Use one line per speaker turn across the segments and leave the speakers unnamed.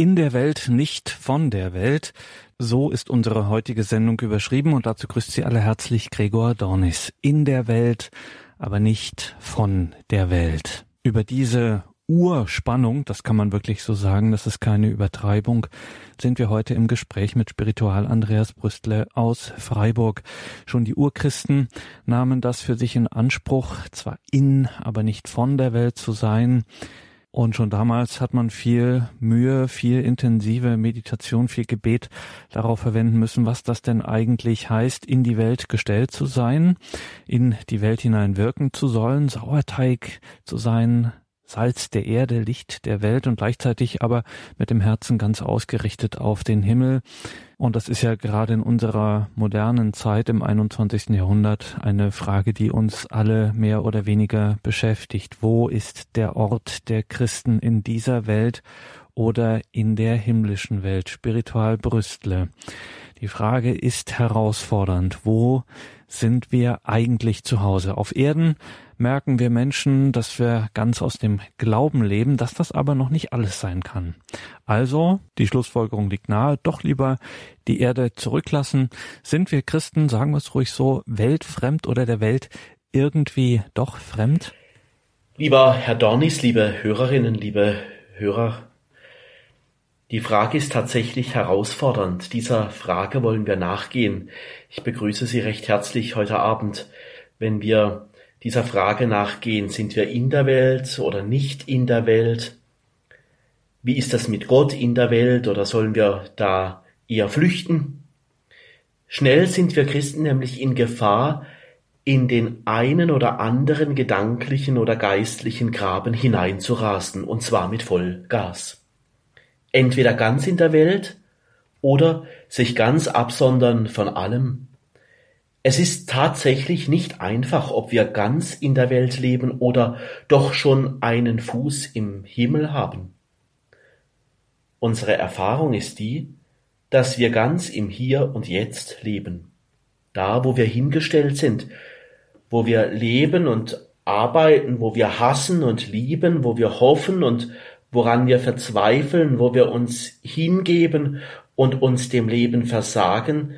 In der Welt, nicht von der Welt. So ist unsere heutige Sendung überschrieben und dazu grüßt Sie alle herzlich Gregor Dornis. In der Welt, aber nicht von der Welt. Über diese Urspannung, das kann man wirklich so sagen, das ist keine Übertreibung, sind wir heute im Gespräch mit Spiritual Andreas Brüstle aus Freiburg. Schon die Urchristen nahmen das für sich in Anspruch, zwar in, aber nicht von der Welt zu sein. Und schon damals hat man viel Mühe, viel intensive Meditation, viel Gebet darauf verwenden müssen, was das denn eigentlich heißt, in die Welt gestellt zu sein, in die Welt hinein wirken zu sollen, Sauerteig zu sein, Salz der Erde, Licht der Welt und gleichzeitig aber mit dem Herzen ganz ausgerichtet auf den Himmel. Und das ist ja gerade in unserer modernen Zeit im 21. Jahrhundert eine Frage, die uns alle mehr oder weniger beschäftigt. Wo ist der Ort der Christen in dieser Welt oder in der himmlischen Welt? Spiritual Brüstle. Die Frage ist herausfordernd. Wo sind wir eigentlich zu Hause? Auf Erden merken wir Menschen, dass wir ganz aus dem Glauben leben, dass das aber noch nicht alles sein kann. Also, die Schlussfolgerung liegt nahe, doch lieber die Erde zurücklassen. Sind wir Christen, sagen wir es ruhig so, weltfremd oder der Welt irgendwie doch fremd?
Lieber Herr Dornis, liebe Hörerinnen, liebe Hörer, die Frage ist tatsächlich herausfordernd. Dieser Frage wollen wir nachgehen. Ich begrüße Sie recht herzlich heute Abend, wenn wir dieser Frage nachgehen, sind wir in der Welt oder nicht in der Welt? Wie ist das mit Gott in der Welt oder sollen wir da eher flüchten? Schnell sind wir Christen nämlich in Gefahr, in den einen oder anderen gedanklichen oder geistlichen Graben hineinzurasen, und zwar mit Vollgas. Entweder ganz in der Welt oder sich ganz absondern von allem, es ist tatsächlich nicht einfach, ob wir ganz in der Welt leben oder doch schon einen Fuß im Himmel haben. Unsere Erfahrung ist die, dass wir ganz im Hier und Jetzt leben. Da, wo wir hingestellt sind, wo wir leben und arbeiten, wo wir hassen und lieben, wo wir hoffen und woran wir verzweifeln, wo wir uns hingeben und uns dem Leben versagen,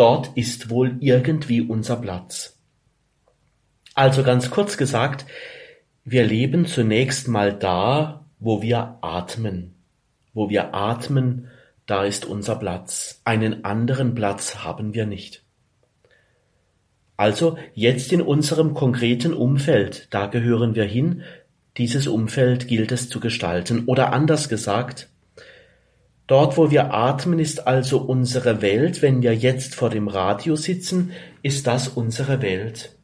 Dort ist wohl irgendwie unser Platz. Also ganz kurz gesagt, wir leben zunächst mal da, wo wir atmen. Wo wir atmen, da ist unser Platz. Einen anderen Platz haben wir nicht. Also jetzt in unserem konkreten Umfeld, da gehören wir hin, dieses Umfeld gilt es zu gestalten. Oder anders gesagt, Dort, wo wir atmen, ist also unsere Welt. Wenn wir jetzt vor dem Radio sitzen, ist das unsere Welt.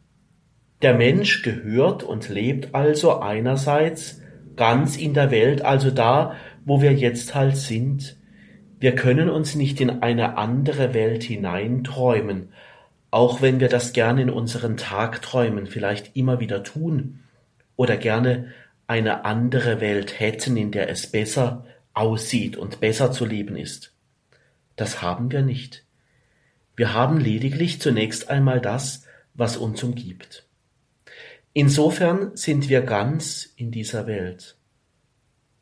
Der Mensch gehört und lebt also einerseits ganz in der Welt, also da, wo wir jetzt halt sind. Wir können uns nicht in eine andere Welt hineinträumen, auch wenn wir das gerne in unseren Tagträumen vielleicht immer wieder tun oder gerne eine andere Welt hätten, in der es besser, aussieht und besser zu leben ist. Das haben wir nicht. Wir haben lediglich zunächst einmal das, was uns umgibt. Insofern sind wir ganz in dieser Welt.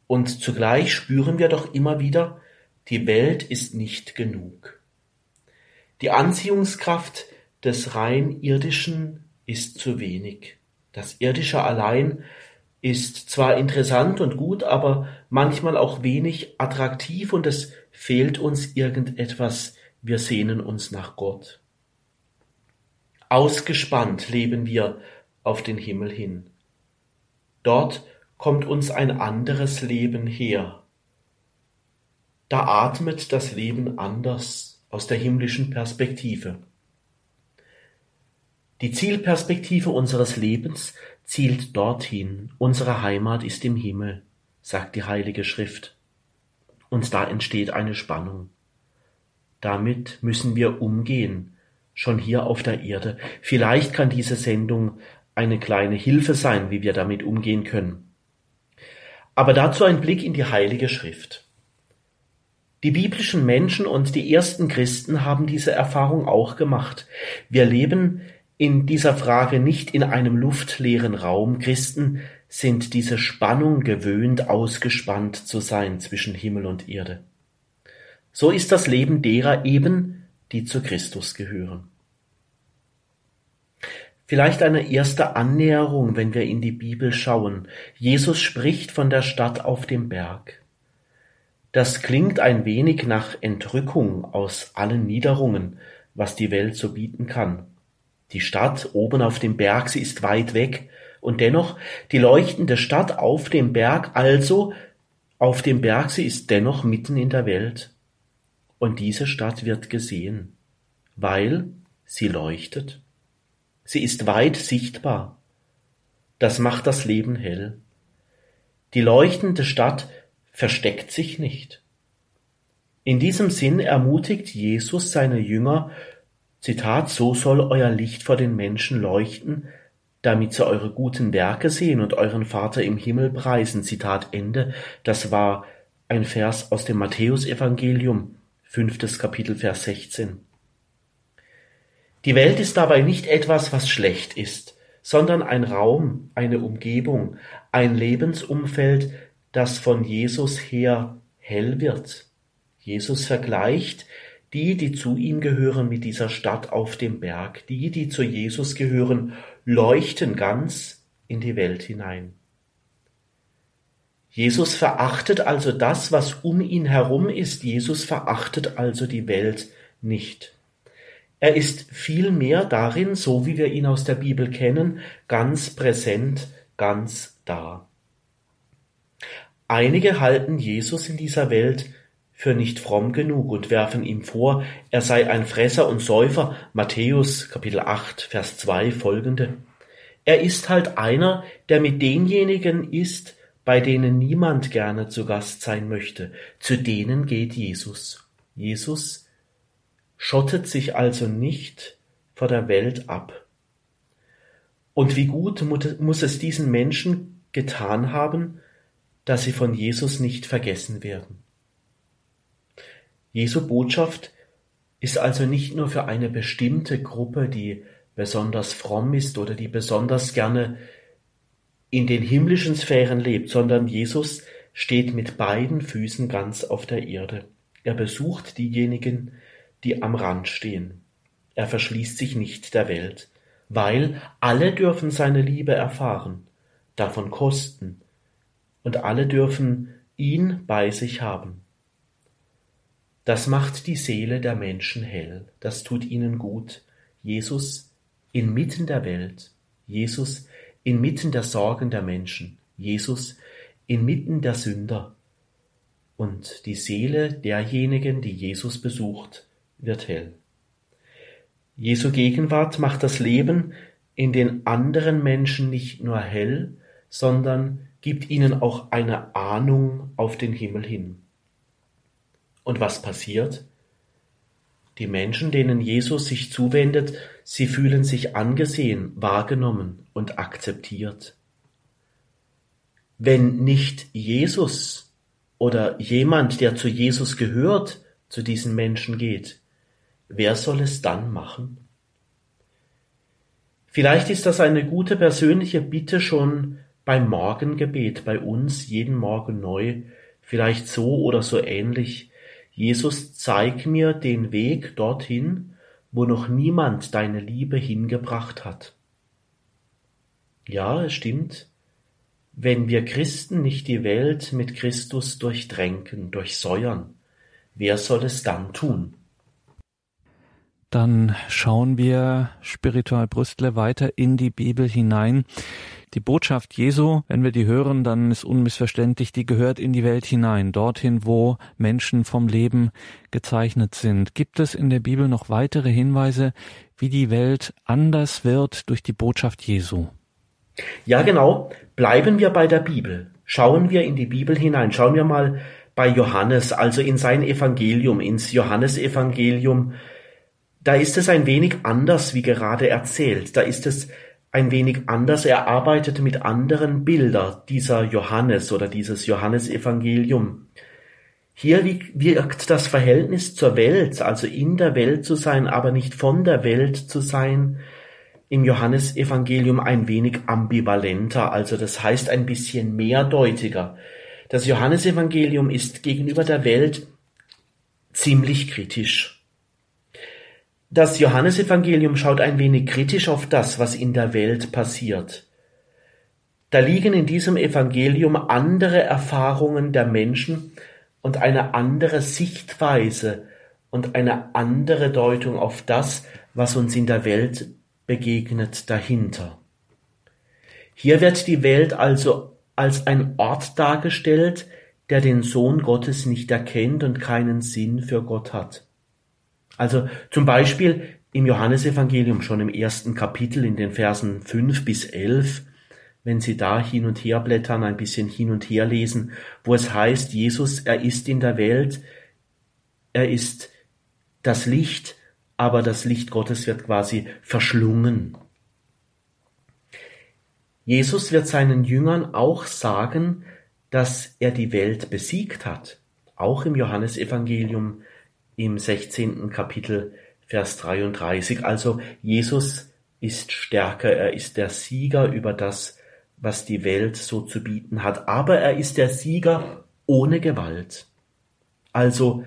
Und zugleich spüren wir doch immer wieder, die Welt ist nicht genug. Die Anziehungskraft des rein irdischen ist zu wenig. Das irdische allein ist zwar interessant und gut, aber manchmal auch wenig attraktiv und es fehlt uns irgendetwas, wir sehnen uns nach Gott. Ausgespannt leben wir auf den Himmel hin. Dort kommt uns ein anderes Leben her. Da atmet das Leben anders aus der himmlischen Perspektive. Die Zielperspektive unseres Lebens zielt dorthin, unsere Heimat ist im Himmel, sagt die Heilige Schrift. Und da entsteht eine Spannung. Damit müssen wir umgehen, schon hier auf der Erde. Vielleicht kann diese Sendung eine kleine Hilfe sein, wie wir damit umgehen können. Aber dazu ein Blick in die Heilige Schrift. Die biblischen Menschen und die ersten Christen haben diese Erfahrung auch gemacht. Wir leben in dieser Frage nicht in einem luftleeren Raum. Christen sind diese Spannung gewöhnt, ausgespannt zu sein zwischen Himmel und Erde. So ist das Leben derer eben, die zu Christus gehören. Vielleicht eine erste Annäherung, wenn wir in die Bibel schauen. Jesus spricht von der Stadt auf dem Berg. Das klingt ein wenig nach Entrückung aus allen Niederungen, was die Welt so bieten kann. Die Stadt oben auf dem Berg, sie ist weit weg, und dennoch die leuchtende Stadt auf dem Berg, also auf dem Berg, sie ist dennoch mitten in der Welt. Und diese Stadt wird gesehen, weil sie leuchtet. Sie ist weit sichtbar. Das macht das Leben hell. Die leuchtende Stadt versteckt sich nicht. In diesem Sinn ermutigt Jesus seine Jünger, Zitat, so soll euer Licht vor den Menschen leuchten, damit sie eure guten Werke sehen und euren Vater im Himmel preisen. Zitat Ende. Das war ein Vers aus dem Matthäusevangelium, fünftes Kapitel, Vers 16. Die Welt ist dabei nicht etwas, was schlecht ist, sondern ein Raum, eine Umgebung, ein Lebensumfeld, das von Jesus her hell wird. Jesus vergleicht die, die zu ihm gehören, mit dieser Stadt auf dem Berg. Die, die zu Jesus gehören, leuchten ganz in die Welt hinein. Jesus verachtet also das, was um ihn herum ist. Jesus verachtet also die Welt nicht. Er ist vielmehr darin, so wie wir ihn aus der Bibel kennen, ganz präsent, ganz da. Einige halten Jesus in dieser Welt für nicht fromm genug und werfen ihm vor, er sei ein Fresser und Säufer, Matthäus Kapitel 8, Vers 2 folgende. Er ist halt einer, der mit denjenigen ist, bei denen niemand gerne zu Gast sein möchte. Zu denen geht Jesus. Jesus schottet sich also nicht vor der Welt ab. Und wie gut muss es diesen Menschen getan haben, dass sie von Jesus nicht vergessen werden. Jesu Botschaft ist also nicht nur für eine bestimmte Gruppe, die besonders fromm ist oder die besonders gerne in den himmlischen Sphären lebt, sondern Jesus steht mit beiden Füßen ganz auf der Erde. Er besucht diejenigen, die am Rand stehen. Er verschließt sich nicht der Welt, weil alle dürfen seine Liebe erfahren, davon kosten, und alle dürfen ihn bei sich haben. Das macht die Seele der Menschen hell, das tut ihnen gut. Jesus inmitten der Welt, Jesus inmitten der Sorgen der Menschen, Jesus inmitten der Sünder. Und die Seele derjenigen, die Jesus besucht, wird hell. Jesu Gegenwart macht das Leben in den anderen Menschen nicht nur hell, sondern gibt ihnen auch eine Ahnung auf den Himmel hin. Und was passiert? Die Menschen, denen Jesus sich zuwendet, sie fühlen sich angesehen, wahrgenommen und akzeptiert. Wenn nicht Jesus oder jemand, der zu Jesus gehört, zu diesen Menschen geht, Wer soll es dann machen? Vielleicht ist das eine gute persönliche Bitte schon beim Morgengebet bei uns jeden Morgen neu, vielleicht so oder so ähnlich. Jesus, zeig mir den Weg dorthin, wo noch niemand deine Liebe hingebracht hat. Ja, es stimmt. Wenn wir Christen nicht die Welt mit Christus durchdrängen, durchsäuern, wer soll es dann tun?
Dann schauen wir spiritual Brüstle weiter in die Bibel hinein. Die Botschaft Jesu, wenn wir die hören, dann ist unmissverständlich, die gehört in die Welt hinein, dorthin, wo Menschen vom Leben gezeichnet sind. Gibt es in der Bibel noch weitere Hinweise, wie die Welt anders wird durch die Botschaft Jesu?
Ja, genau. Bleiben wir bei der Bibel. Schauen wir in die Bibel hinein. Schauen wir mal bei Johannes, also in sein Evangelium, ins Johannesevangelium da ist es ein wenig anders, wie gerade erzählt. Da ist es ein wenig anders. Er arbeitet mit anderen Bildern, dieser Johannes oder dieses Johannesevangelium. Hier wirkt das Verhältnis zur Welt, also in der Welt zu sein, aber nicht von der Welt zu sein, im Johannesevangelium ein wenig ambivalenter, also das heißt ein bisschen mehrdeutiger. Das Johannesevangelium ist gegenüber der Welt ziemlich kritisch. Das Johannesevangelium schaut ein wenig kritisch auf das, was in der Welt passiert. Da liegen in diesem Evangelium andere Erfahrungen der Menschen und eine andere Sichtweise und eine andere Deutung auf das, was uns in der Welt begegnet, dahinter. Hier wird die Welt also als ein Ort dargestellt, der den Sohn Gottes nicht erkennt und keinen Sinn für Gott hat. Also zum Beispiel im Johannesevangelium schon im ersten Kapitel in den Versen fünf bis elf, wenn Sie da hin und her blättern, ein bisschen hin und her lesen, wo es heißt, Jesus, er ist in der Welt, er ist das Licht, aber das Licht Gottes wird quasi verschlungen. Jesus wird seinen Jüngern auch sagen, dass er die Welt besiegt hat. Auch im Johannesevangelium im 16. Kapitel Vers 33. Also Jesus ist stärker, er ist der Sieger über das, was die Welt so zu bieten hat. Aber er ist der Sieger ohne Gewalt. Also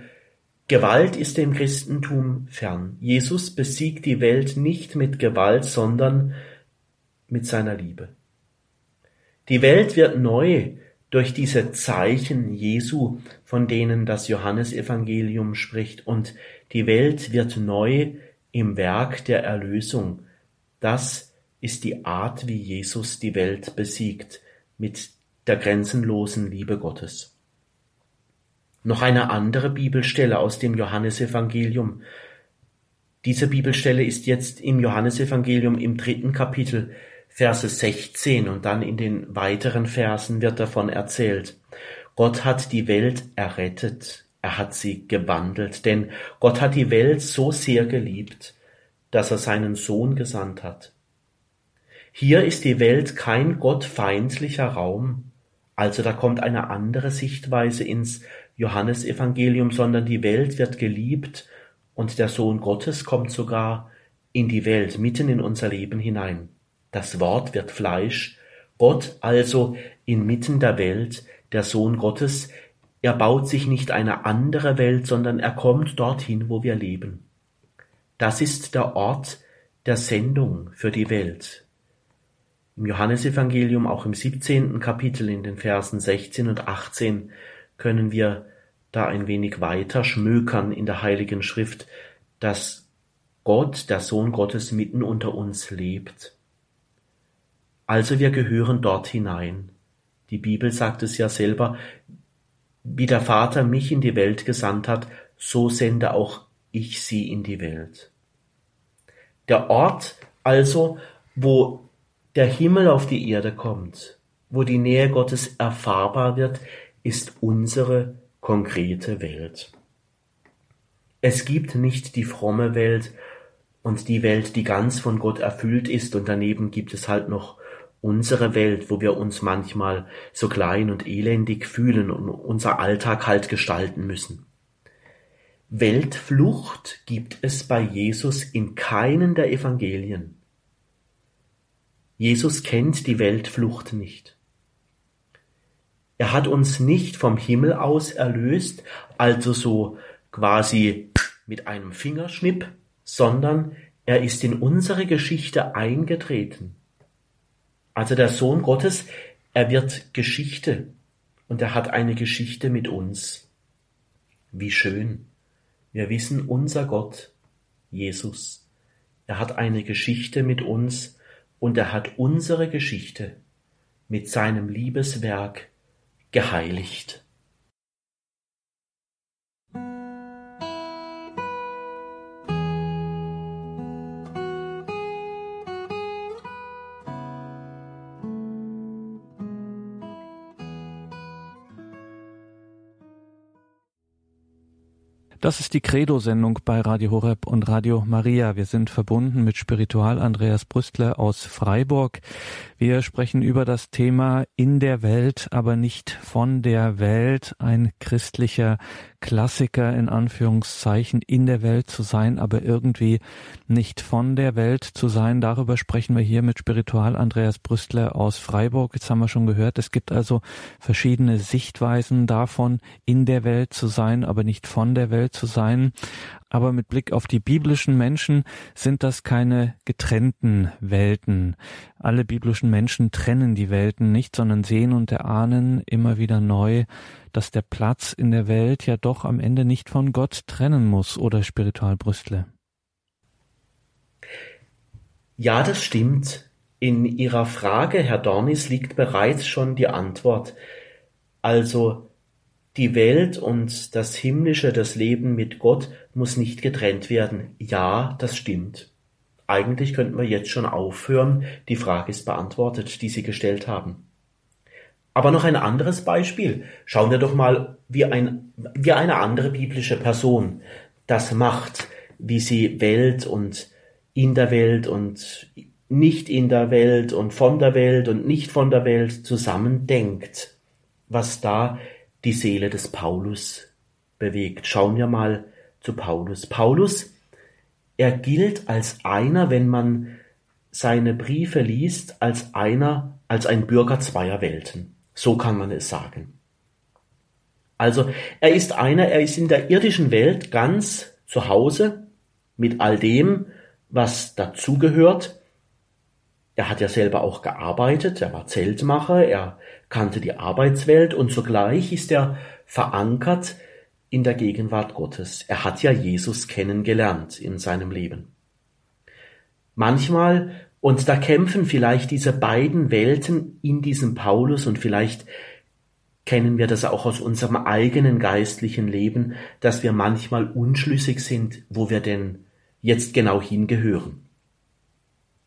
Gewalt ist dem Christentum fern. Jesus besiegt die Welt nicht mit Gewalt, sondern mit seiner Liebe. Die Welt wird neu durch diese Zeichen Jesu, von denen das Johannesevangelium spricht, und die Welt wird neu im Werk der Erlösung. Das ist die Art, wie Jesus die Welt besiegt, mit der grenzenlosen Liebe Gottes. Noch eine andere Bibelstelle aus dem Johannesevangelium. Diese Bibelstelle ist jetzt im Johannesevangelium im dritten Kapitel Verse 16 und dann in den weiteren Versen wird davon erzählt. Gott hat die Welt errettet, er hat sie gewandelt, denn Gott hat die Welt so sehr geliebt, dass er seinen Sohn gesandt hat. Hier ist die Welt kein gottfeindlicher Raum, also da kommt eine andere Sichtweise ins Johannesevangelium, sondern die Welt wird geliebt und der Sohn Gottes kommt sogar in die Welt, mitten in unser Leben hinein. Das Wort wird Fleisch, Gott also inmitten der Welt, der Sohn Gottes, er baut sich nicht eine andere Welt, sondern er kommt dorthin, wo wir leben. Das ist der Ort der Sendung für die Welt. Im Johannesevangelium, auch im 17. Kapitel in den Versen 16 und 18, können wir da ein wenig weiter schmökern in der Heiligen Schrift, dass Gott, der Sohn Gottes, mitten unter uns lebt. Also wir gehören dort hinein. Die Bibel sagt es ja selber, wie der Vater mich in die Welt gesandt hat, so sende auch ich sie in die Welt. Der Ort also, wo der Himmel auf die Erde kommt, wo die Nähe Gottes erfahrbar wird, ist unsere konkrete Welt. Es gibt nicht die fromme Welt und die Welt, die ganz von Gott erfüllt ist, und daneben gibt es halt noch unsere Welt, wo wir uns manchmal so klein und elendig fühlen und unser Alltag halt gestalten müssen. Weltflucht gibt es bei Jesus in keinen der Evangelien. Jesus kennt die Weltflucht nicht. Er hat uns nicht vom Himmel aus erlöst, also so quasi mit einem Fingerschnipp, sondern er ist in unsere Geschichte eingetreten. Also der Sohn Gottes, er wird Geschichte und er hat eine Geschichte mit uns. Wie schön. Wir wissen, unser Gott, Jesus, er hat eine Geschichte mit uns und er hat unsere Geschichte mit seinem Liebeswerk geheiligt.
Das ist die Credo-Sendung bei Radio Horeb und Radio Maria. Wir sind verbunden mit Spiritual Andreas Brüstler aus Freiburg. Wir sprechen über das Thema in der Welt, aber nicht von der Welt. Ein christlicher Klassiker in Anführungszeichen in der Welt zu sein, aber irgendwie nicht von der Welt zu sein. Darüber sprechen wir hier mit Spiritual Andreas Brüstler aus Freiburg. Jetzt haben wir schon gehört, es gibt also verschiedene Sichtweisen davon, in der Welt zu sein, aber nicht von der Welt zu sein. Aber mit Blick auf die biblischen Menschen sind das keine getrennten Welten. Alle biblischen Menschen trennen die Welten nicht, sondern sehen und erahnen immer wieder neu, dass der Platz in der Welt ja doch am Ende nicht von Gott trennen muss, oder Spiritualbrüstle.
Ja, das stimmt. In Ihrer Frage, Herr Dornis, liegt bereits schon die Antwort. Also die Welt und das Himmlische, das Leben mit Gott muss nicht getrennt werden. Ja, das stimmt. Eigentlich könnten wir jetzt schon aufhören. Die Frage ist beantwortet, die Sie gestellt haben. Aber noch ein anderes Beispiel. Schauen wir doch mal, wie, ein, wie eine andere biblische Person das macht, wie sie Welt und in der Welt und nicht in der Welt und von der Welt und nicht von der Welt zusammendenkt. Was da die Seele des Paulus bewegt. Schauen wir mal zu Paulus. Paulus, er gilt als einer, wenn man seine Briefe liest, als einer, als ein Bürger zweier Welten. So kann man es sagen. Also, er ist einer, er ist in der irdischen Welt ganz zu Hause mit all dem, was dazugehört. Er hat ja selber auch gearbeitet, er war Zeltmacher, er kannte die Arbeitswelt und zugleich ist er verankert in der Gegenwart Gottes. Er hat ja Jesus kennengelernt in seinem Leben. Manchmal, und da kämpfen vielleicht diese beiden Welten in diesem Paulus und vielleicht kennen wir das auch aus unserem eigenen geistlichen Leben, dass wir manchmal unschlüssig sind, wo wir denn jetzt genau hingehören.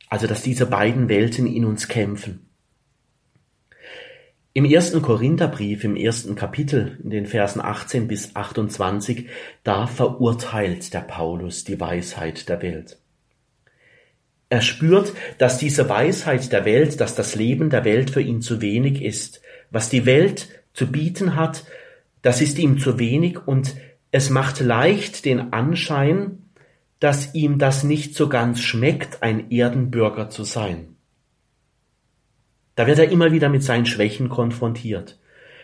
Also dass diese beiden Welten in uns kämpfen. Im ersten Korintherbrief, im ersten Kapitel, in den Versen 18 bis 28, da verurteilt der Paulus die Weisheit der Welt. Er spürt, dass diese Weisheit der Welt, dass das Leben der Welt für ihn zu wenig ist. Was die Welt zu bieten hat, das ist ihm zu wenig und es macht leicht den Anschein, dass ihm das nicht so ganz schmeckt, ein Erdenbürger zu sein. Da wird er immer wieder mit seinen Schwächen konfrontiert.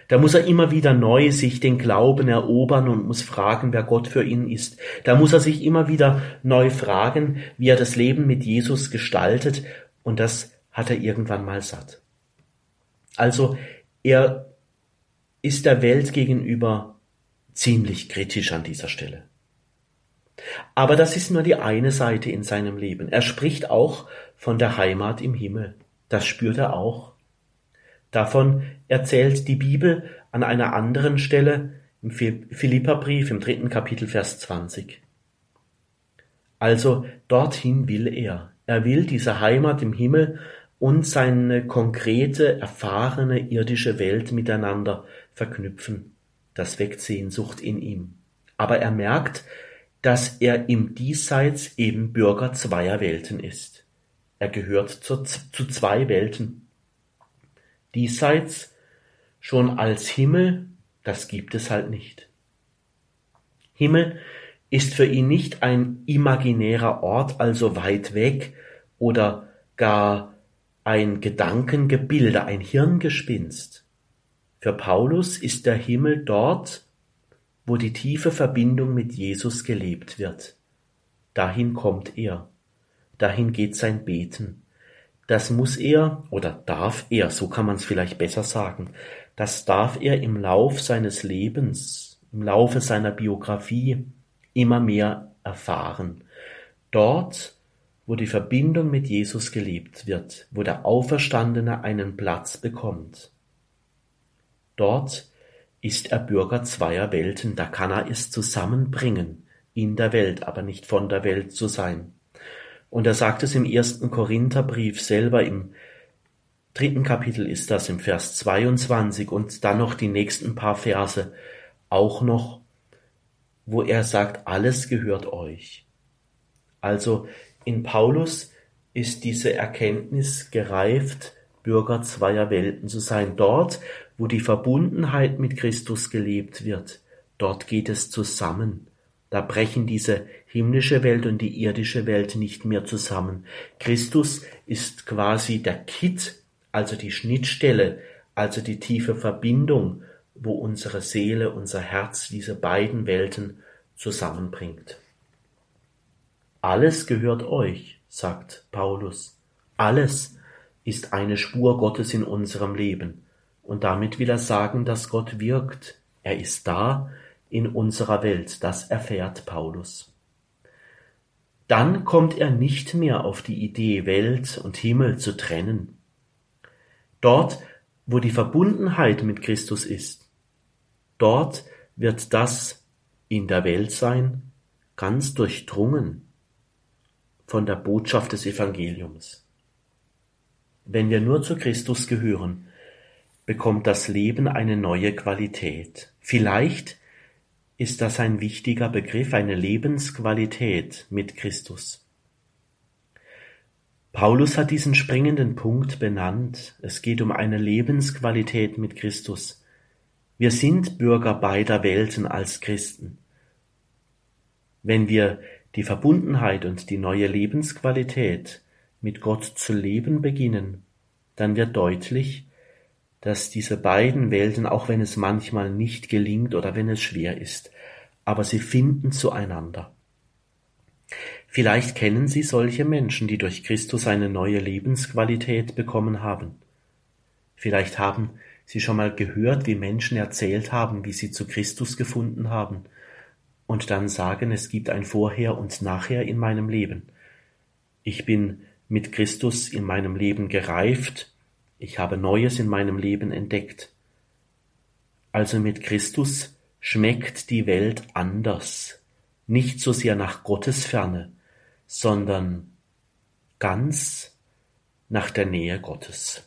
Da muss er immer wieder neu sich den Glauben erobern und muss fragen, wer Gott für ihn ist. Da muss er sich immer wieder neu fragen, wie er das Leben mit Jesus gestaltet. Und das hat er irgendwann mal satt. Also er ist der Welt gegenüber ziemlich kritisch an dieser Stelle. Aber das ist nur die eine Seite in seinem Leben. Er spricht auch von der Heimat im Himmel. Das spürt er auch. Davon erzählt die Bibel an einer anderen Stelle im Philipperbrief im dritten Kapitel Vers 20. Also dorthin will er. Er will diese Heimat im Himmel und seine konkrete, erfahrene irdische Welt miteinander verknüpfen. Das weckt Sehnsucht in ihm. Aber er merkt, dass er im Diesseits eben Bürger zweier Welten ist. Er gehört zu, zwei Welten. Diesseits schon als Himmel, das gibt es halt nicht. Himmel ist für ihn nicht ein imaginärer Ort, also weit weg oder gar ein Gedankengebilde, ein Hirngespinst. Für Paulus ist der Himmel dort, wo die tiefe Verbindung mit Jesus gelebt wird. Dahin kommt er. Dahin geht sein Beten. Das muss er oder darf er, so kann man es vielleicht besser sagen, das darf er im Lauf seines Lebens, im Laufe seiner Biografie immer mehr erfahren. Dort, wo die Verbindung mit Jesus gelebt wird, wo der Auferstandene einen Platz bekommt. Dort ist er Bürger zweier Welten, da kann er es zusammenbringen, in der Welt, aber nicht von der Welt zu sein. Und er sagt es im ersten Korintherbrief selber, im dritten Kapitel ist das im Vers 22 und dann noch die nächsten paar Verse auch noch. wo er sagt, alles gehört euch. Also in Paulus ist diese Erkenntnis gereift, Bürger zweier Welten zu sein. Dort, wo die Verbundenheit mit Christus gelebt wird, dort geht es zusammen. Da brechen diese himmlische Welt und die irdische Welt nicht mehr zusammen. Christus ist quasi der Kitt, also die Schnittstelle, also die tiefe Verbindung, wo unsere Seele, unser Herz diese beiden Welten zusammenbringt. Alles gehört euch, sagt Paulus. Alles ist eine Spur Gottes in unserem Leben. Und damit will er sagen, dass Gott wirkt. Er ist da in unserer Welt. Das erfährt Paulus. Dann kommt er nicht mehr auf die Idee, Welt und Himmel zu trennen. Dort, wo die Verbundenheit mit Christus ist, dort wird das in der Welt sein ganz durchdrungen von der Botschaft des Evangeliums. Wenn wir nur zu Christus gehören, bekommt das Leben eine neue Qualität. Vielleicht ist das ein wichtiger Begriff, eine Lebensqualität mit Christus. Paulus hat diesen springenden Punkt benannt. Es geht um eine Lebensqualität mit Christus. Wir sind Bürger beider Welten als Christen. Wenn wir die Verbundenheit und die neue Lebensqualität mit Gott zu leben beginnen, dann wird deutlich, dass diese beiden Welten, auch wenn es manchmal nicht gelingt oder wenn es schwer ist, aber sie finden zueinander. Vielleicht kennen Sie solche Menschen, die durch Christus eine neue Lebensqualität bekommen haben. Vielleicht haben Sie schon mal gehört, wie Menschen erzählt haben, wie sie zu Christus gefunden haben und dann sagen, es gibt ein Vorher und Nachher in meinem Leben. Ich bin mit Christus in meinem Leben gereift, ich habe Neues in meinem Leben entdeckt. Also mit Christus schmeckt die Welt anders, nicht so sehr nach Gottes Ferne, sondern ganz nach der Nähe Gottes.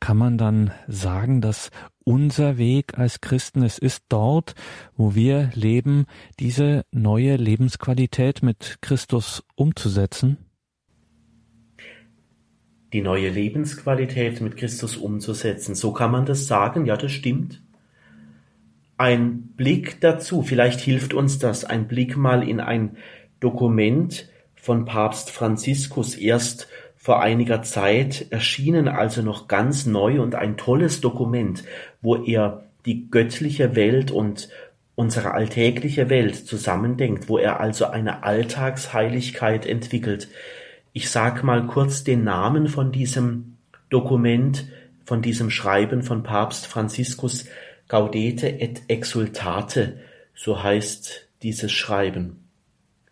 Kann man dann sagen, dass unser Weg als Christen. Es ist dort, wo wir leben, diese neue Lebensqualität mit Christus umzusetzen.
Die neue Lebensqualität mit Christus umzusetzen. So kann man das sagen. Ja, das stimmt. Ein Blick dazu, vielleicht hilft uns das, ein Blick mal in ein Dokument von Papst Franziskus erst vor einiger Zeit erschienen, also noch ganz neu und ein tolles Dokument, wo er die göttliche Welt und unsere alltägliche Welt zusammendenkt, wo er also eine Alltagsheiligkeit entwickelt. Ich sag mal kurz den Namen von diesem Dokument, von diesem Schreiben von Papst Franziskus Gaudete et Exultate, so heißt dieses Schreiben.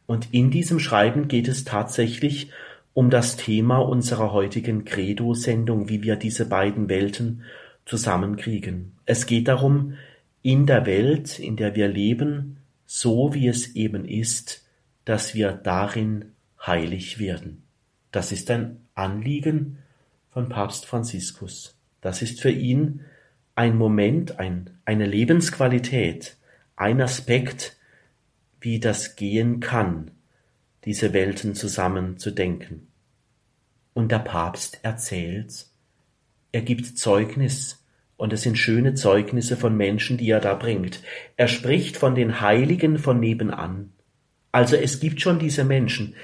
Und in diesem Schreiben geht es tatsächlich um das Thema unserer heutigen Credo-Sendung, wie wir diese beiden Welten zusammenkriegen. Es geht darum, in der Welt, in der wir leben, so wie es eben ist, dass wir darin heilig werden. Das ist ein Anliegen von Papst Franziskus. Das ist für ihn ein Moment, ein, eine Lebensqualität, ein Aspekt, wie das gehen kann, diese Welten zusammen zu denken. Und der Papst erzählt, er gibt Zeugnis, und es sind schöne Zeugnisse von Menschen, die er da bringt. Er spricht von den Heiligen von nebenan. Also es gibt schon diese Menschen,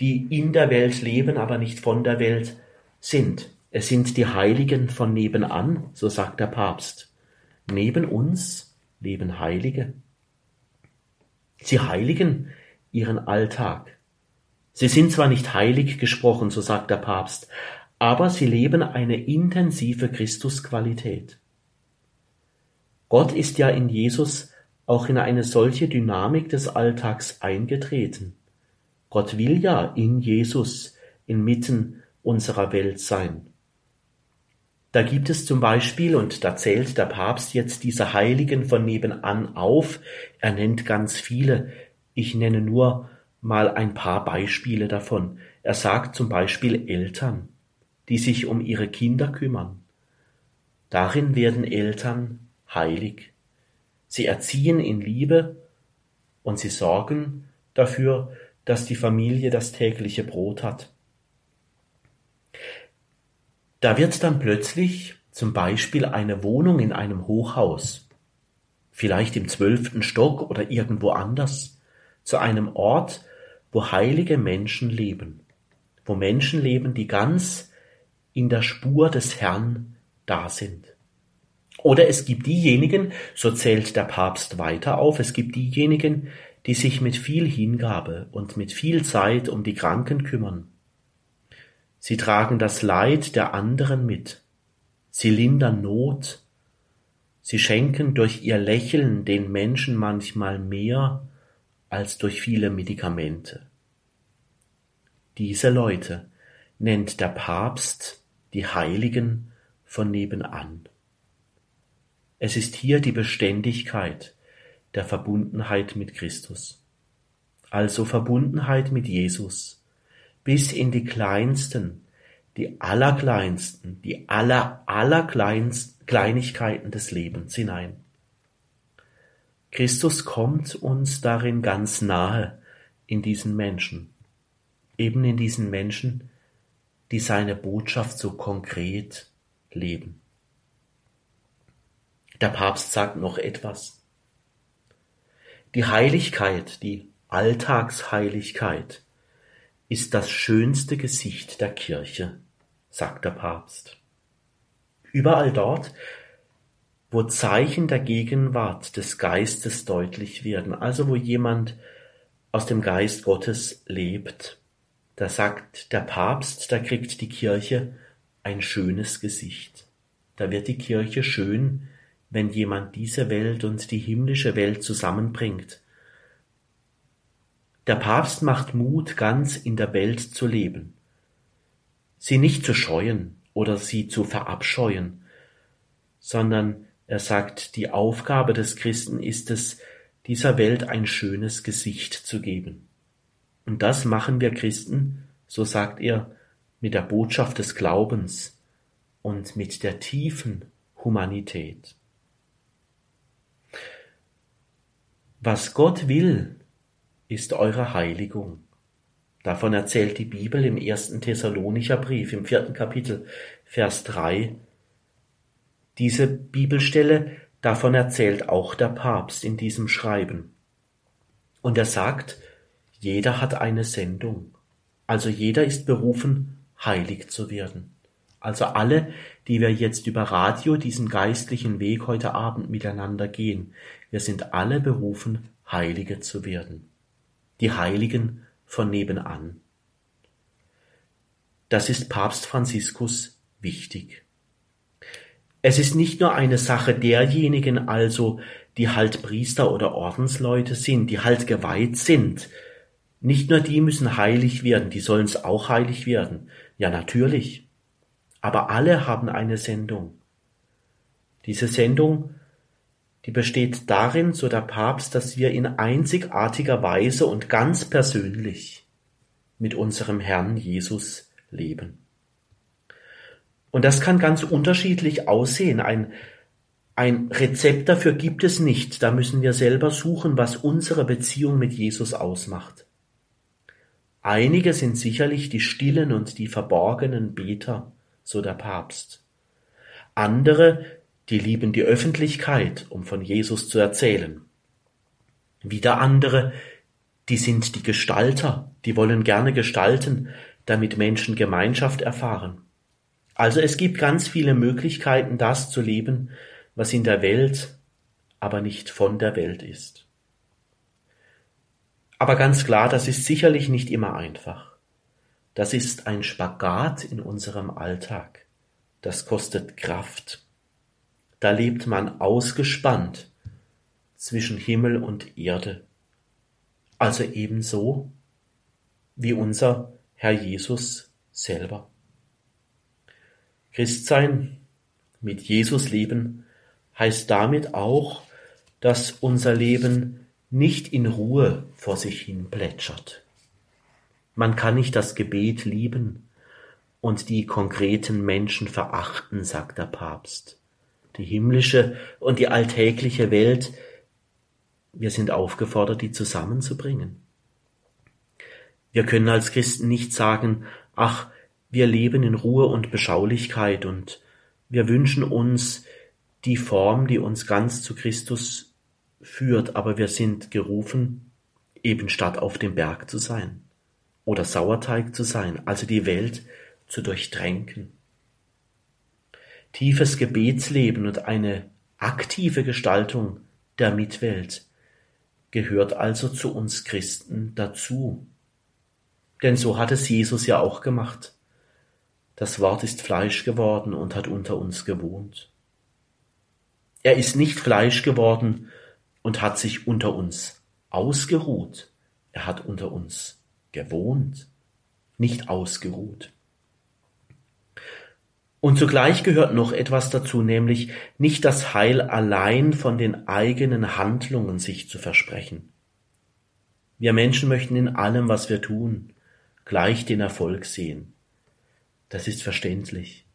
die in der Welt leben, aber nicht von der Welt sind. Es sind die Heiligen von nebenan, so sagt der Papst. Neben uns leben Heilige. Sie heiligen ihren Alltag. Sie sind zwar nicht heilig gesprochen, so sagt der Papst, aber sie leben eine intensive Christusqualität. Gott ist ja in Jesus auch in eine solche Dynamik des Alltags eingetreten. Gott will ja in Jesus inmitten unserer Welt sein. Da gibt es zum Beispiel, und da zählt der Papst jetzt diese Heiligen von nebenan auf, er nennt ganz viele, ich nenne nur mal ein paar Beispiele davon. Er sagt zum Beispiel Eltern, die sich um ihre Kinder kümmern. Darin werden Eltern heilig. Sie erziehen in Liebe und sie sorgen dafür, dass die Familie das tägliche Brot hat. Da wird dann plötzlich zum Beispiel eine Wohnung in einem Hochhaus, vielleicht im zwölften Stock oder irgendwo anders, zu einem Ort, wo heilige Menschen leben, wo Menschen leben, die ganz in der Spur des Herrn da sind. Oder es gibt diejenigen, so zählt der Papst weiter auf, es gibt diejenigen, die sich mit viel Hingabe und mit viel Zeit um die Kranken kümmern. Sie tragen das Leid der anderen mit. Sie lindern Not. Sie schenken durch ihr Lächeln den Menschen manchmal mehr als durch viele Medikamente. Diese Leute nennt der Papst die Heiligen von nebenan. Es ist hier die Beständigkeit der Verbundenheit mit Christus, also Verbundenheit mit Jesus, bis in die kleinsten, die allerkleinsten, die aller, allerkleinsten Kleinigkeiten des Lebens hinein. Christus kommt uns darin ganz nahe in diesen Menschen, eben in diesen Menschen, die seine Botschaft so konkret leben. Der Papst sagt noch etwas. Die Heiligkeit, die Alltagsheiligkeit, ist das schönste Gesicht der Kirche, sagt der Papst. Überall dort, wo Zeichen der Gegenwart des Geistes deutlich werden, also wo jemand aus dem Geist Gottes lebt, da sagt der Papst, da kriegt die Kirche ein schönes Gesicht. Da wird die Kirche schön, wenn jemand diese Welt und die himmlische Welt zusammenbringt. Der Papst macht Mut, ganz in der Welt zu leben, sie nicht zu scheuen oder sie zu verabscheuen, sondern er sagt, die Aufgabe des Christen ist es, dieser Welt ein schönes Gesicht zu geben. Und das machen wir Christen, so sagt er, mit der Botschaft des Glaubens und mit der tiefen Humanität. Was Gott will, ist eure Heiligung. Davon erzählt die Bibel im ersten Thessalonicher Brief, im vierten Kapitel, Vers drei. Diese Bibelstelle, davon erzählt auch der Papst in diesem Schreiben. Und er sagt, jeder hat eine Sendung. Also jeder ist berufen, heilig zu werden. Also alle, die wir jetzt über Radio diesen geistlichen Weg heute Abend miteinander gehen, wir sind alle berufen, Heilige zu werden. Die Heiligen von nebenan. Das ist Papst Franziskus wichtig. Es ist nicht nur eine Sache derjenigen also, die halt Priester oder Ordensleute sind, die halt geweiht sind. Nicht nur die müssen heilig werden, die sollen's auch heilig werden. Ja, natürlich. Aber alle haben eine Sendung. Diese Sendung, die besteht darin, so der Papst, dass wir in einzigartiger Weise und ganz persönlich mit unserem Herrn Jesus leben. Und das kann ganz unterschiedlich aussehen. Ein, ein Rezept dafür gibt es nicht. Da müssen wir selber suchen, was unsere Beziehung mit Jesus ausmacht. Einige sind sicherlich die stillen und die verborgenen Beter, so der Papst. Andere, die lieben die Öffentlichkeit, um von Jesus zu erzählen. Wieder andere, die sind die Gestalter, die wollen gerne gestalten, damit Menschen Gemeinschaft erfahren. Also es gibt ganz viele Möglichkeiten, das zu leben, was in der Welt, aber nicht von der Welt ist. Aber ganz klar, das ist sicherlich nicht immer einfach. Das ist ein Spagat in unserem Alltag. Das kostet Kraft. Da lebt man ausgespannt zwischen Himmel und Erde. Also ebenso wie unser Herr Jesus selber. Christsein, mit Jesus leben, heißt damit auch, dass unser Leben nicht in Ruhe vor sich hin plätschert. Man kann nicht das Gebet lieben und die konkreten Menschen verachten, sagt der Papst. Die himmlische und die alltägliche Welt, Wir sind aufgefordert, die zusammenzubringen. Wir können als Christen nicht sagen, ach, wir leben in Ruhe und Beschaulichkeit und wir wünschen uns die Form, die uns ganz zu Christus führt, aber wir sind gerufen, eben statt auf dem Berg zu sein oder Sauerteig zu sein, also die Welt zu durchtränken. Tiefes Gebetsleben und eine aktive Gestaltung der Mitwelt gehört also zu uns Christen dazu. Denn so hat es Jesus ja auch gemacht. Das Wort ist Fleisch geworden und hat unter uns gewohnt. Er ist nicht Fleisch geworden und hat sich unter uns ausgeruht. Er hat unter uns gewohnt, nicht ausgeruht. Und zugleich gehört noch etwas dazu, nämlich nicht das Heil allein von den eigenen Handlungen sich zu versprechen. Wir Menschen möchten in allem, was wir tun, gleich den Erfolg sehen. Das ist verständlich,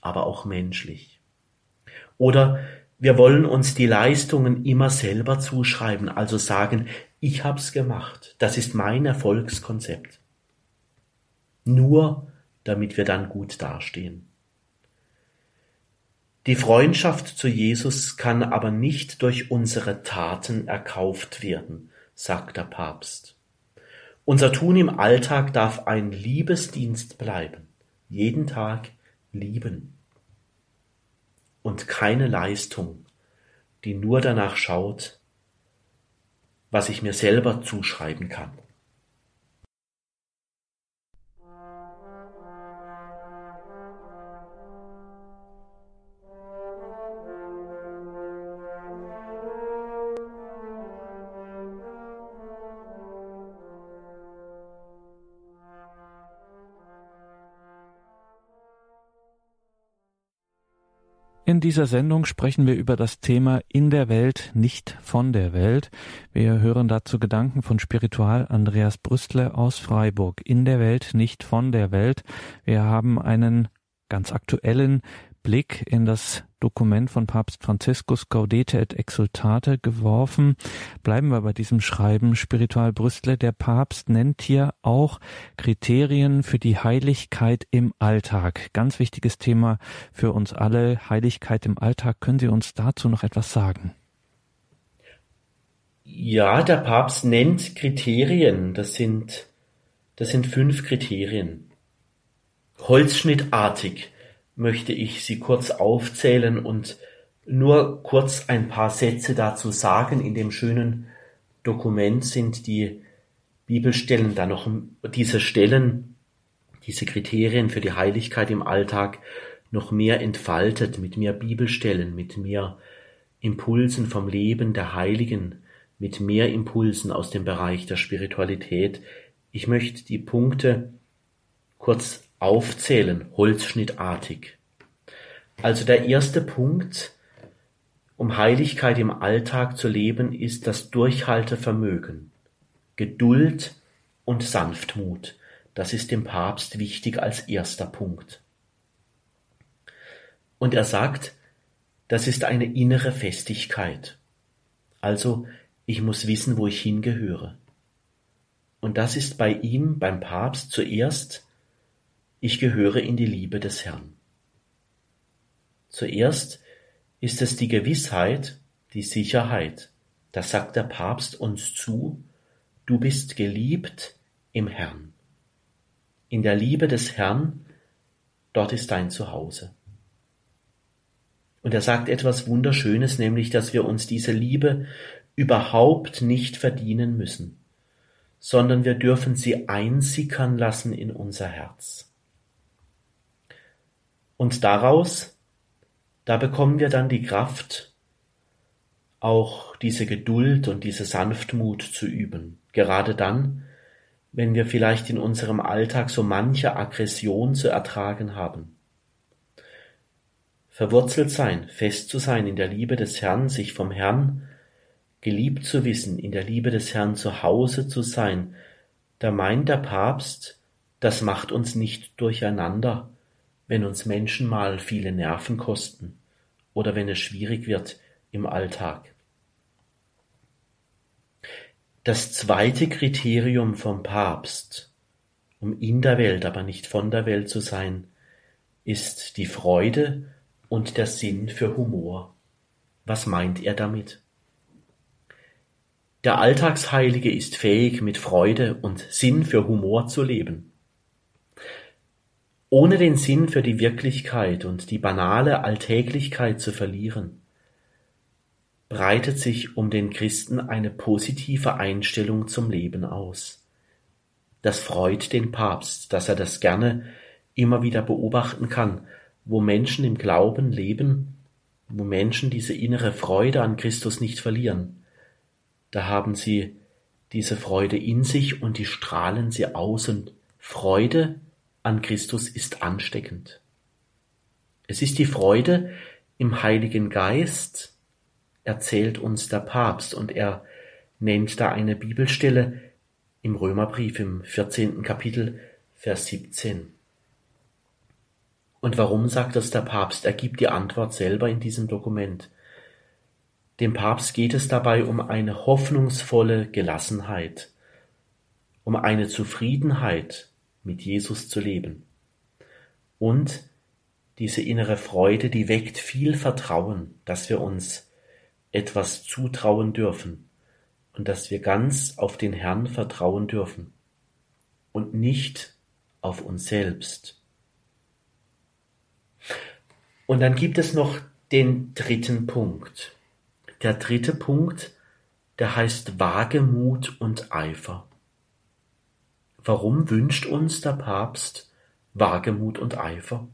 aber auch menschlich. Oder wir wollen uns die Leistungen immer selber zuschreiben, also sagen, ich hab's gemacht, das ist mein Erfolgskonzept. Nur damit wir dann gut dastehen. Die Freundschaft zu Jesus kann aber nicht durch unsere Taten erkauft werden, sagt der Papst. Unser Tun im Alltag darf ein Liebesdienst bleiben. Jeden Tag lieben. Und keine Leistung, die nur danach schaut, was ich mir selber zuschreiben kann.
In dieser Sendung sprechen wir über das Thema in der Welt, nicht von der Welt. Wir hören dazu Gedanken von Spiritual Andreas Brüstle aus Freiburg. In der Welt, nicht von der Welt. Wir haben einen ganz aktuellen Blick in das Dokument von Papst Franziskus Gaudete et Exultate geworfen. Bleiben wir bei diesem Schreiben Spiritual Brüstle. Der Papst nennt hier auch Kriterien für die Heiligkeit im Alltag. Ganz wichtiges Thema für uns alle. Heiligkeit im Alltag. Können Sie uns dazu noch etwas sagen?
Ja, der Papst nennt Kriterien. Das sind, das sind fünf Kriterien. Holzschnittartig möchte ich sie kurz aufzählen und nur kurz ein paar Sätze dazu sagen. In dem schönen Dokument sind die Bibelstellen da noch diese Stellen, diese Kriterien für die Heiligkeit im Alltag noch mehr entfaltet, mit mehr Bibelstellen, mit mehr Impulsen vom Leben der Heiligen, mit mehr Impulsen aus dem Bereich der Spiritualität. Ich möchte die Punkte kurz aufzählen, holzschnittartig. Also der erste Punkt, um Heiligkeit im Alltag zu leben, ist das Durchhaltevermögen, Geduld und Sanftmut. Das ist dem Papst wichtig als erster Punkt. Und er sagt, das ist eine innere Festigkeit. Also, ich muss wissen, wo ich hingehöre. Und das ist bei ihm, beim Papst, zuerst ich gehöre in die Liebe des Herrn. Zuerst ist es die Gewissheit, die Sicherheit. Da sagt der Papst uns zu, du bist geliebt im Herrn. In der Liebe des Herrn, dort ist dein Zuhause. Und er sagt etwas Wunderschönes, nämlich, dass wir uns diese Liebe überhaupt nicht verdienen müssen, sondern wir dürfen sie einsickern lassen in unser Herz. Und daraus, da bekommen wir dann die Kraft, auch diese Geduld und diese Sanftmut zu üben. Gerade dann, wenn wir vielleicht in unserem Alltag so manche Aggression zu ertragen haben. Verwurzelt sein, fest zu sein in der Liebe des Herrn, sich vom Herrn geliebt zu wissen, in der Liebe des Herrn zu Hause zu sein, da meint der Papst, das macht uns nicht durcheinander, wenn uns Menschen mal viele Nerven kosten oder wenn es schwierig wird im Alltag. Das zweite Kriterium vom Papst, um in der Welt, aber nicht von der Welt zu sein, ist die Freude und der Sinn für Humor. Was meint er damit? Der Alltagsheilige ist fähig, mit Freude und Sinn für Humor zu leben. Ohne den Sinn für die Wirklichkeit und die banale Alltäglichkeit zu verlieren, breitet sich um den Christen eine positive Einstellung zum Leben aus. Das freut den Papst, dass er das gerne immer wieder beobachten kann, wo Menschen im Glauben leben, wo Menschen diese innere Freude an Christus nicht verlieren. Da haben sie diese Freude in sich und die strahlen sie aus und Freude an Christus ist ansteckend. Es ist die Freude im Heiligen Geist, erzählt uns der Papst, und er nennt da eine Bibelstelle im Römerbrief im 14. Kapitel, Vers 17. Und warum sagt das der Papst? Er gibt die Antwort selber in diesem Dokument. Dem Papst geht es dabei um eine hoffnungsvolle Gelassenheit, um eine Zufriedenheit, mit Jesus zu leben. Und diese innere Freude, die weckt viel Vertrauen, dass wir uns etwas zutrauen dürfen und dass wir ganz auf den Herrn vertrauen dürfen und nicht auf uns selbst. Und dann gibt es noch den dritten Punkt. Der dritte Punkt, der heißt Wagemut und Eifer. Warum wünscht uns der Papst Wagemut und Eifer?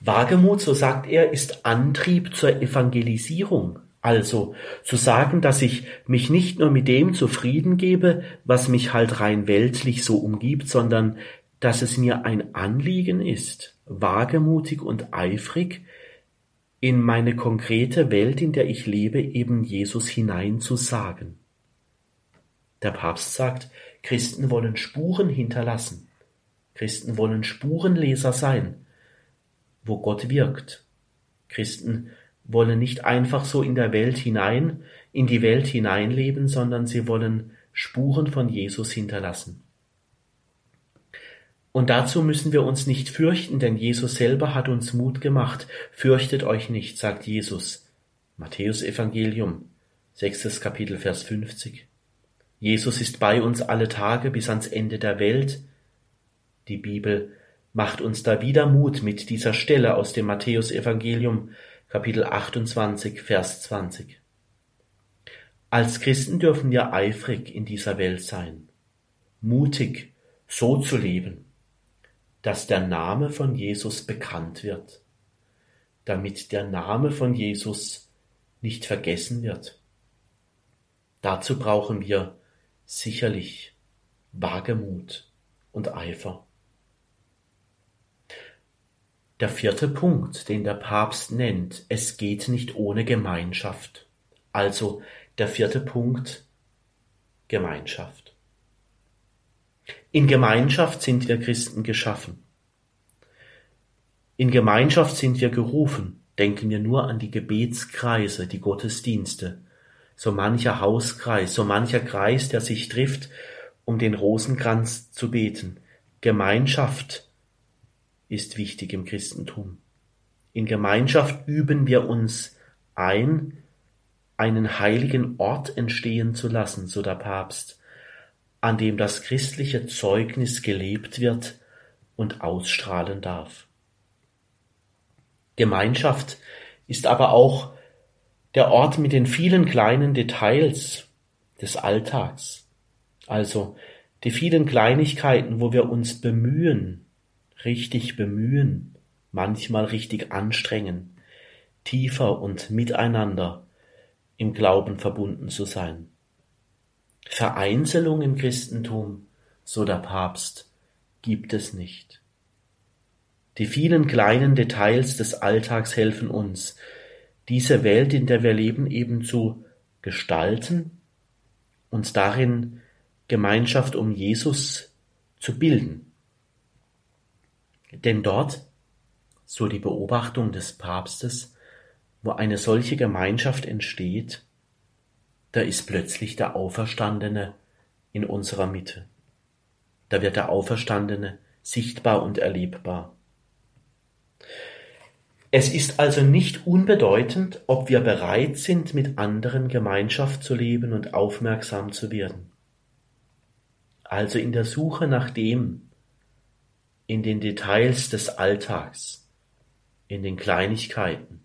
Wagemut, so sagt er, ist Antrieb zur Evangelisierung. Also zu sagen, dass ich mich nicht nur mit dem zufrieden gebe, was mich halt rein weltlich so umgibt, sondern dass es mir ein Anliegen ist, wagemutig und eifrig in meine konkrete Welt, in der ich lebe, eben Jesus hinein zu sagen. Der Papst sagt, Christen wollen Spuren hinterlassen. Christen wollen Spurenleser sein, wo Gott wirkt. Christen wollen nicht einfach so in der Welt hinein, in die Welt hineinleben, sondern sie wollen Spuren von Jesus hinterlassen. Und dazu müssen wir uns nicht fürchten, denn Jesus selber hat uns Mut gemacht. Fürchtet euch nicht, sagt Jesus. Matthäus Evangelium, sechstes Kapitel, Vers 50. Jesus ist bei uns alle Tage bis ans Ende der Welt. Die Bibel macht uns da wieder Mut mit dieser Stelle aus dem Matthäusevangelium Kapitel 28 Vers 20. Als Christen dürfen wir eifrig in dieser Welt sein, mutig so zu leben, dass der Name von Jesus bekannt wird, damit der Name von Jesus nicht vergessen wird. Dazu brauchen wir sicherlich Wagemut und Eifer. Der vierte Punkt, den der Papst nennt, es geht nicht ohne Gemeinschaft. Also der vierte Punkt, Gemeinschaft. In Gemeinschaft sind wir Christen geschaffen. In Gemeinschaft sind wir gerufen. Denken wir nur an die Gebetskreise, die Gottesdienste, so mancher Hauskreis, so mancher Kreis, der sich trifft, um den Rosenkranz zu beten. Gemeinschaft ist wichtig im Christentum. In Gemeinschaft üben wir uns ein, einen heiligen Ort entstehen zu lassen, so der Papst, an dem das christliche Zeugnis gelebt wird und ausstrahlen darf. Gemeinschaft ist aber auch der Ort mit den vielen kleinen Details des Alltags, also die vielen Kleinigkeiten, wo wir uns bemühen, richtig bemühen, manchmal richtig anstrengen, tiefer und miteinander im Glauben verbunden zu sein. Vereinzelung im Christentum, so der Papst, gibt es nicht. Die vielen kleinen Details des Alltags helfen uns, diese Welt, in der wir leben, eben zu gestalten und darin Gemeinschaft um Jesus zu bilden. Denn dort, so die Beobachtung des Papstes, wo eine solche Gemeinschaft entsteht, da ist plötzlich der Auferstandene in unserer Mitte. Da wird der Auferstandene sichtbar und erlebbar. Es ist also nicht unbedeutend, ob wir bereit sind, mit anderen Gemeinschaft zu leben und aufmerksam zu werden. Also in der Suche nach dem, in den Details des Alltags, in den Kleinigkeiten,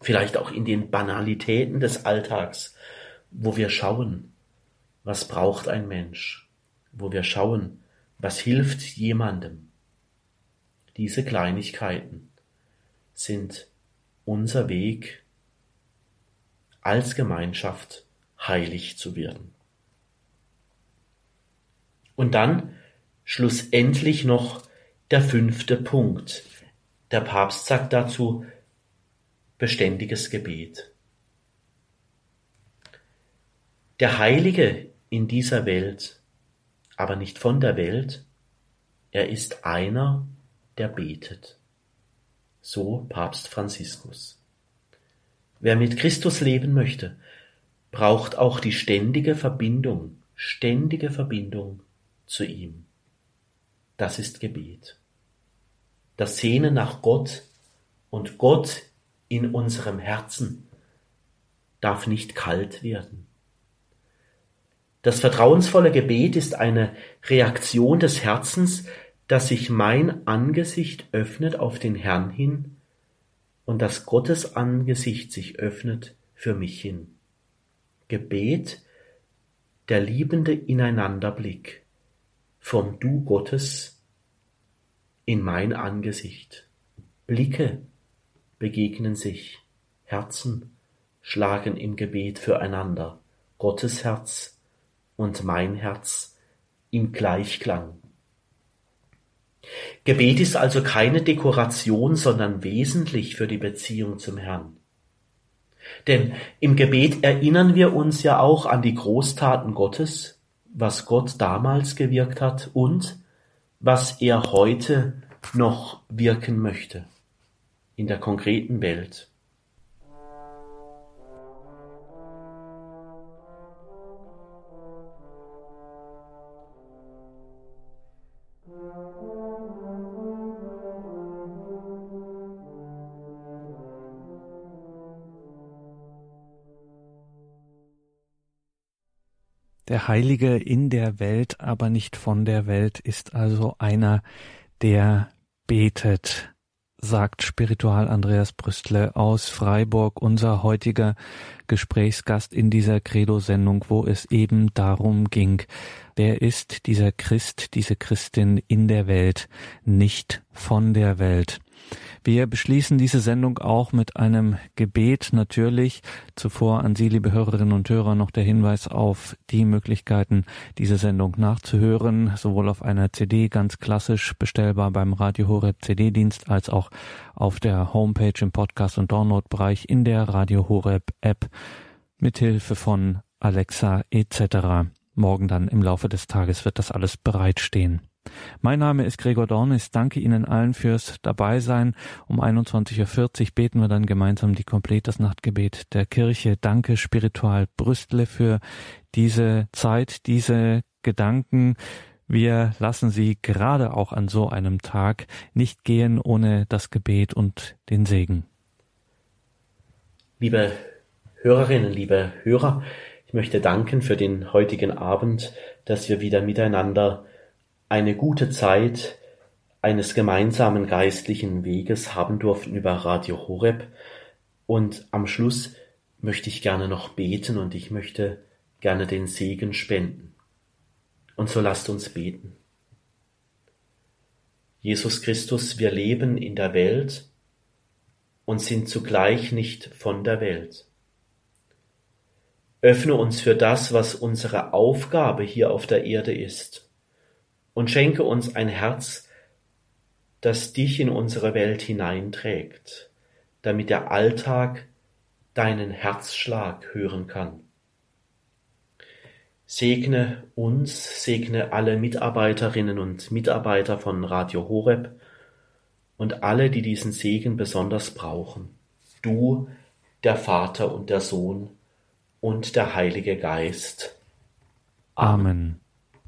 vielleicht auch in den Banalitäten des Alltags, wo wir schauen, was braucht ein Mensch, wo wir schauen, was hilft jemandem. Diese Kleinigkeiten sind unser Weg, als Gemeinschaft heilig zu werden. Und dann schlussendlich noch der fünfte Punkt. Der Papst sagt dazu beständiges Gebet. Der Heilige in dieser Welt, aber nicht von der Welt, er ist einer, der betet so Papst Franziskus. Wer mit Christus leben möchte, braucht auch die ständige Verbindung, ständige Verbindung zu ihm. Das ist Gebet. Das Sehnen nach Gott und Gott in unserem Herzen darf nicht kalt werden. Das vertrauensvolle Gebet ist eine Reaktion des Herzens dass sich mein Angesicht öffnet auf den Herrn hin und dass Gottes Angesicht sich öffnet für mich hin. Gebet, der liebende Ineinanderblick vom Du Gottes in mein Angesicht. Blicke begegnen sich, Herzen schlagen im Gebet füreinander, Gottes Herz und mein Herz im Gleichklang. Gebet ist also keine Dekoration, sondern wesentlich für die Beziehung zum Herrn. Denn im Gebet erinnern wir uns ja auch an die Großtaten Gottes, was Gott damals gewirkt hat und was er heute noch wirken möchte in der konkreten Welt.
Der Heilige in der Welt, aber nicht von der Welt, ist also einer, der betet, sagt Spiritual Andreas Brüstle aus Freiburg, unser heutiger Gesprächsgast in dieser Credo-Sendung, wo es eben darum ging, wer ist dieser Christ, diese Christin in der Welt, nicht von der Welt. Wir beschließen diese Sendung auch mit einem Gebet natürlich. Zuvor an Sie, liebe Hörerinnen und Hörer, noch der Hinweis auf die Möglichkeiten, diese Sendung nachzuhören, sowohl auf einer CD ganz klassisch bestellbar beim Radio Horeb CD-Dienst als auch auf der Homepage im Podcast- und Download-Bereich in der Radio Horeb App mithilfe von Alexa etc. Morgen dann im Laufe des Tages wird das alles bereitstehen. Mein Name ist Gregor Dornis. Danke Ihnen allen fürs Dabeisein. Um 21.40 Uhr beten wir dann gemeinsam die Komplett das Nachtgebet der Kirche. Danke Spiritual Brüstle für diese Zeit, diese Gedanken. Wir lassen Sie gerade auch an so einem Tag nicht gehen ohne das Gebet und den Segen.
Liebe Hörerinnen, liebe Hörer, ich möchte danken für den heutigen Abend, dass wir wieder miteinander eine gute Zeit eines gemeinsamen geistlichen Weges haben durften über Radio Horeb. Und am Schluss möchte ich gerne noch beten und ich möchte gerne den Segen spenden. Und so lasst uns beten. Jesus Christus, wir leben in der Welt und sind zugleich nicht von der Welt. Öffne uns für das, was unsere Aufgabe hier auf der Erde ist und schenke uns ein Herz, das dich in unsere Welt hineinträgt, damit der Alltag deinen Herzschlag hören kann. Segne uns, segne alle Mitarbeiterinnen und Mitarbeiter von Radio Horeb und alle, die diesen Segen besonders brauchen. Du, der Vater und der Sohn und der Heilige Geist.
Amen.